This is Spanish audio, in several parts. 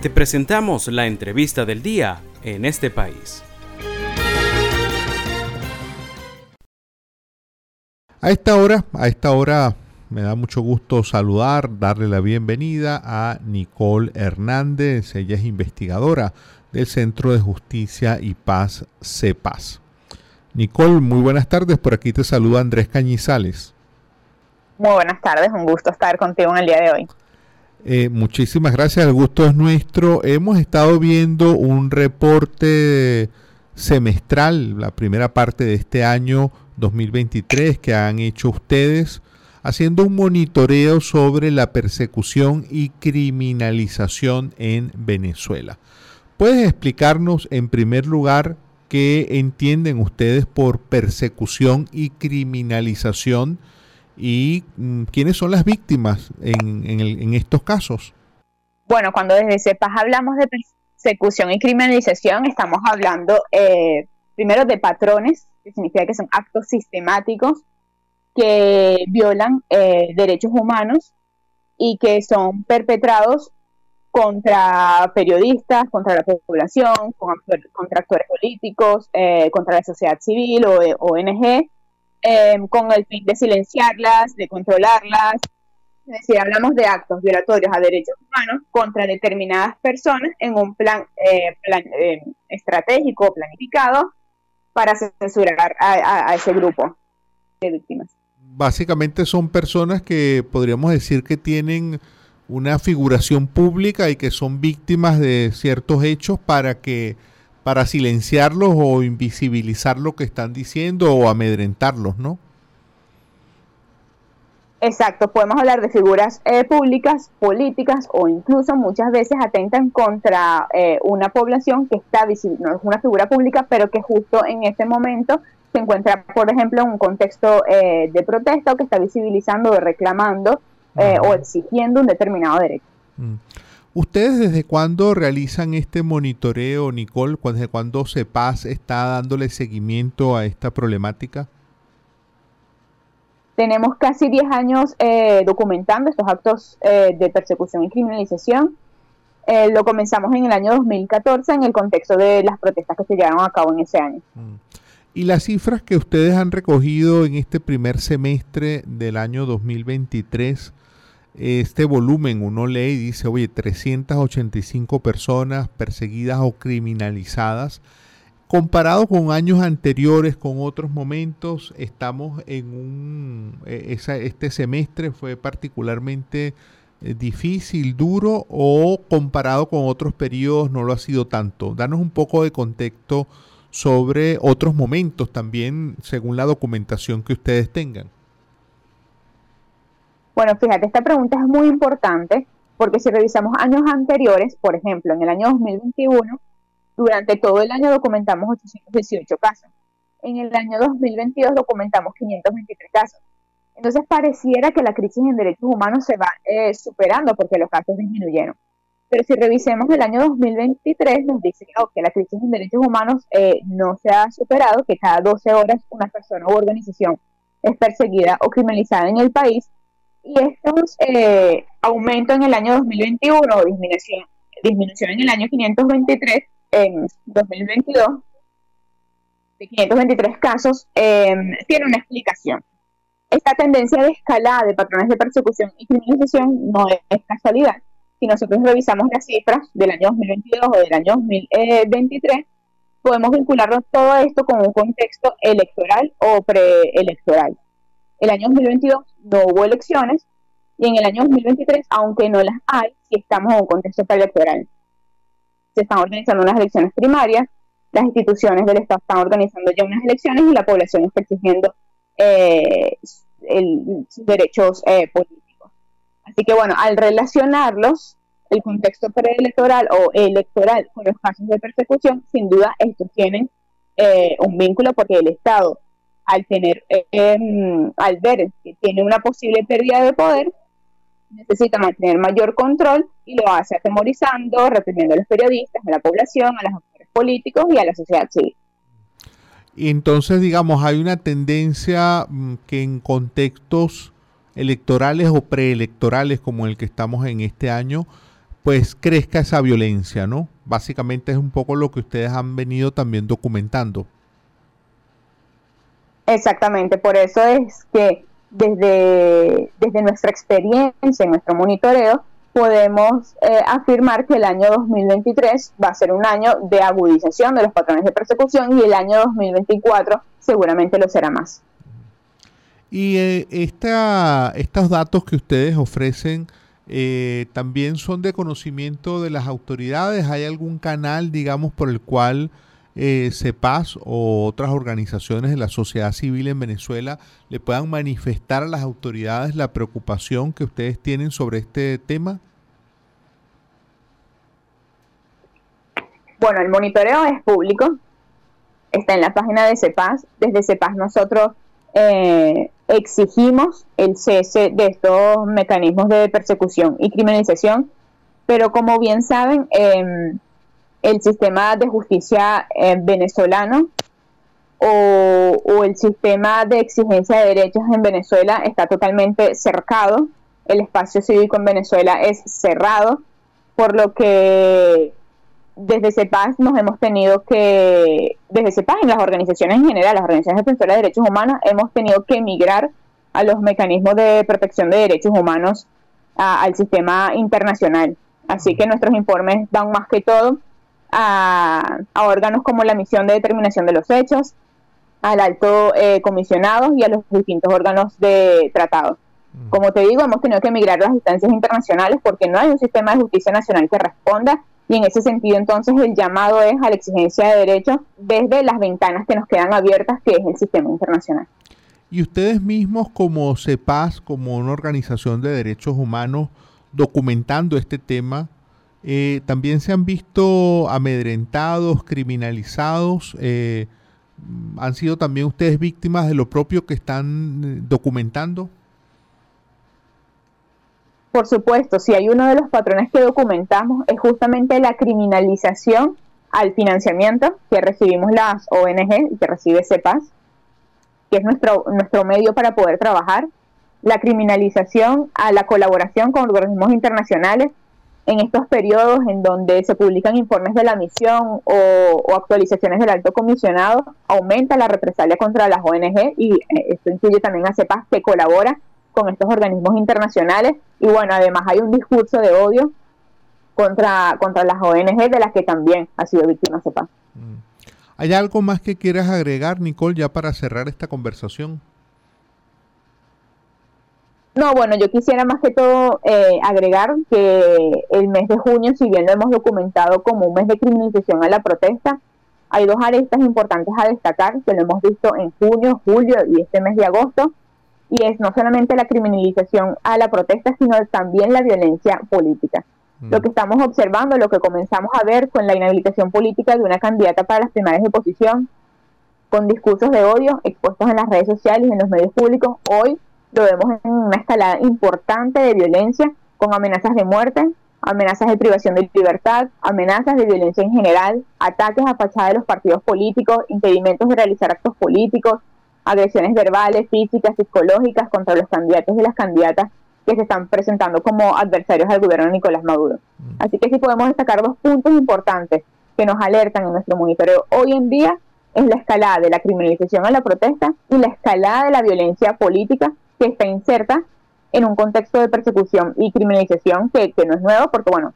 Te presentamos la entrevista del día en este país. A esta hora, a esta hora me da mucho gusto saludar, darle la bienvenida a Nicole Hernández. Ella es investigadora del Centro de Justicia y Paz CEPAS. Nicole, muy buenas tardes. Por aquí te saluda Andrés Cañizales. Muy buenas tardes, un gusto estar contigo en el día de hoy. Eh, muchísimas gracias, el gusto es nuestro. Hemos estado viendo un reporte semestral, la primera parte de este año 2023 que han hecho ustedes, haciendo un monitoreo sobre la persecución y criminalización en Venezuela. ¿Puedes explicarnos en primer lugar qué entienden ustedes por persecución y criminalización y mm, quiénes son las víctimas en, estos casos? Bueno, cuando desde CEPAS hablamos de persecución y criminalización, estamos hablando eh, primero de patrones, que significa que son actos sistemáticos que violan eh, derechos humanos y que son perpetrados contra periodistas, contra la población, contra actores políticos, eh, contra la sociedad civil o ONG, em, con el fin de silenciarlas, de controlarlas. Es decir, hablamos de actos violatorios a derechos humanos contra determinadas personas en un plan, eh, eh, estratégico planificado para censurar a ese grupo de víctimas. Básicamente son personas que podríamos decir que tienen una figuración pública y que son víctimas de ciertos hechos para que para silenciarlos o invisibilizar lo que están diciendo o amedrentarlos, ¿no? Exacto, podemos hablar de figuras eh, públicas, políticas o incluso muchas veces atentan contra eh, una población que está visible, no es una figura pública, pero que justo en este momento se encuentra, por ejemplo, en un contexto eh, de protesta o que está visibilizando o reclamando eh, o exigiendo un determinado derecho. Mm. ¿Ustedes desde cuándo realizan este monitoreo, Nicole? ¿Desde cuándo CEPAS está dándole seguimiento a esta problemática? Tenemos casi 10 años eh, documentando estos actos eh, de persecución y criminalización. lo comenzamos en el año 2014 en el contexto de las protestas que se llevaron a cabo en ese año. Mm. Y las cifras que ustedes han recogido en este primer semestre del año 2023, este volumen, uno lee y dice, oye, 385 personas perseguidas o criminalizadas. Comparado con años anteriores, con otros momentos, estamos en un... E, este semestre fue particularmente eh, difícil, duro, o comparado con otros periodos no lo ha sido tanto. Danos un poco de contexto sobre otros momentos también, según la documentación que ustedes tengan. Bueno, fíjate, esta pregunta es muy importante porque si revisamos años anteriores, por ejemplo, en el año 2021, durante todo el año documentamos 818 casos. En el año 2022 documentamos 523 casos. Entonces pareciera que la crisis en derechos humanos se va eh, superando porque los casos disminuyeron. Pero si revisemos el año 2023, nos dice que la crisis en derechos humanos eh, no se ha superado, que cada 12 horas una persona u organización es perseguida o criminalizada en el país y estos eh, en el año 2021 o disminución, disminución en el año 523, en 2022, de 523 casos, eh, tiene una explicación. Esta tendencia de escalada de patrones de persecución y criminalización no es, casualidad. Si nosotros revisamos las cifras del año 2022 o del año 2023, podemos vincularnos todo esto con un contexto electoral o preelectoral. El año 2022 no hubo elecciones y en el año 2023, aunque no las hay, sí estamos en un contexto preelectoral. Se están organizando unas elecciones primarias, las instituciones del Estado están organizando ya unas elecciones y la población está exigiendo eh, sus derechos eh, políticos. Así que bueno, al relacionarlos, el contexto preelectoral o electoral con los casos de persecución, sin duda estos tienen eh, un vínculo porque el Estado al tener, em, al ver que tiene una posible pérdida de poder, necesita mantener mayor control y lo hace atemorizando, reprimiendo a los periodistas, a la población, a los actores políticos y a la sociedad civil. Entonces, digamos, hay una tendencia mm, que en contextos electorales o preelectorales como el que estamos en este año, pues crezca esa violencia, ¿no? Básicamente es un poco lo que ustedes han venido también documentando. Exactamente, por eso es que desde, desde nuestra experiencia, en nuestro monitoreo, podemos eh, afirmar que el año 2023 va a ser un año de agudización de los patrones de persecución y el año 2024 seguramente lo será más. Y eh, estos datos que ustedes ofrecen eh, también son de conocimiento de las autoridades. ¿Hay algún canal, digamos, por el cual eh, CEPAS o otras organizaciones de la sociedad civil en Venezuela le puedan manifestar a las autoridades la preocupación que ustedes tienen sobre este tema? Bueno, el monitoreo es público, está en la página de CEPAS. Desde CEPAS nosotros eh, exigimos el cese de estos mecanismos de persecución y criminalización, pero como bien saben, em, el sistema de justicia eh, venezolano o, el sistema de exigencia de derechos en Venezuela está totalmente cercado, el espacio cívico en Venezuela es cerrado, por lo que desde CEPAS nos hemos tenido que, desde CEPAS en las organizaciones en general, las organizaciones defensoras de derechos humanos, hemos tenido que emigrar a los mecanismos de protección de derechos humanos al sistema internacional. Así que nuestros informes van más que todo a, órganos como la misión de determinación de los hechos, al alto eh, comisionado y a los distintos órganos de tratado. Como te digo, hemos tenido que emigrar a las instancias internacionales porque no hay un sistema de justicia nacional que responda y en ese sentido, entonces, el llamado es a la exigencia de derechos desde las ventanas que nos quedan abiertas, que es el sistema internacional. Y ustedes mismos, como CEPAS, como una organización de derechos humanos, documentando este tema, eh, también se han visto amedrentados, criminalizados. Eh, ¿Han sido también ustedes víctimas de lo propio que están eh, documentando? Por supuesto, si hay uno de los patrones que documentamos es justamente la criminalización al financiamiento que recibimos las ONG y que recibe CEPAS, que es nuestro, nuestro medio para poder trabajar, la criminalización a la colaboración con organismos internacionales en estos periodos en donde se publican informes de la misión o, actualizaciones del alto comisionado, aumenta la represalia contra las ONG y eh, esto incluye también a CEPAS que colabora con estos organismos internacionales y bueno, además hay un discurso de odio contra, contra las ONG de las que también ha sido víctima CEPAS. Mm. ¿Hay algo más que quieras agregar, Nicole, ya para cerrar esta conversación? No, bueno, yo quisiera más que todo eh, agregar que el mes de junio, si bien lo hemos documentado como un mes de criminalización a la protesta, hay dos arestas importantes a destacar que lo hemos visto en junio, julio y este mes de agosto, y es no solamente la criminalización a la protesta, sino también la violencia política. Mm. Lo que estamos observando, lo que comenzamos a ver con la inhabilitación política de una candidata para las primarias de oposición, con discursos de odio expuestos en las redes sociales y en los medios públicos, hoy lo vemos en una escalada importante de violencia, con amenazas de muerte, amenazas de privación de libertad, amenazas de violencia en general, ataques a fachada de los partidos políticos, impedimentos de realizar actos políticos, agresiones verbales, físicas, psicológicas contra los candidatos y las candidatas que se están presentando como adversarios al gobierno de Nicolás Maduro. Mm. Así que sí podemos destacar dos puntos importantes que nos alertan en nuestro monitoreo hoy en día es la escalada de la criminalización a la protesta y la escalada de la violencia política que está inserta en un contexto de persecución y criminalización que, no es nuevo porque, bueno,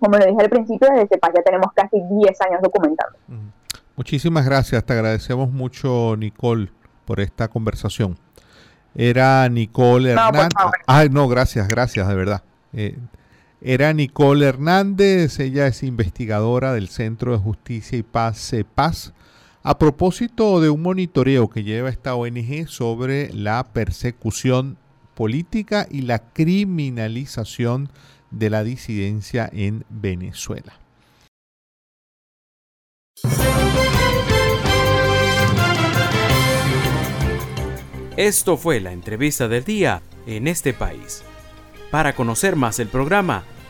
como lo dije al principio, desde CEPAS ya tenemos casi 10 años documentando. Muchísimas gracias, te agradecemos mucho, Nicole por esta conversación. Era Nicole Hernández. Ay, no, gracias, gracias, de verdad. Eh, era Nicole Hernández, ella es investigadora del Centro de Justicia y Paz, CEPAS, a propósito de un monitoreo que lleva esta ONG sobre la persecución política y la criminalización de la disidencia en Venezuela. Esto fue la entrevista del día en este país. Para conocer más el programa,